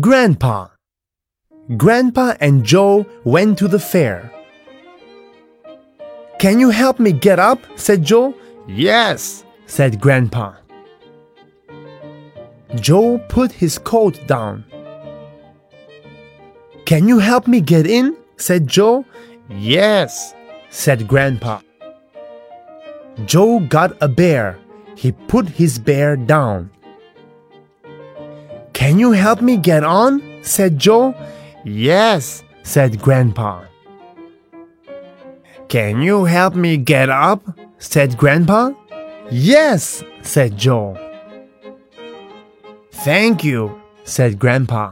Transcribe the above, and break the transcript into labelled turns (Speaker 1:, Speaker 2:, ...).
Speaker 1: Grandpa. Grandpa and Joe went to the fair. Can you help me get up? said Joe. Yes, said Grandpa. Joe put his coat down. Can you help me get in? said Joe. Yes, said Grandpa. Joe got a bear. He put his bear down. Can you help me get on? said Joe. Yes, said Grandpa. Can you help me get up? said Grandpa. Yes, said Joe. Thank you, said Grandpa.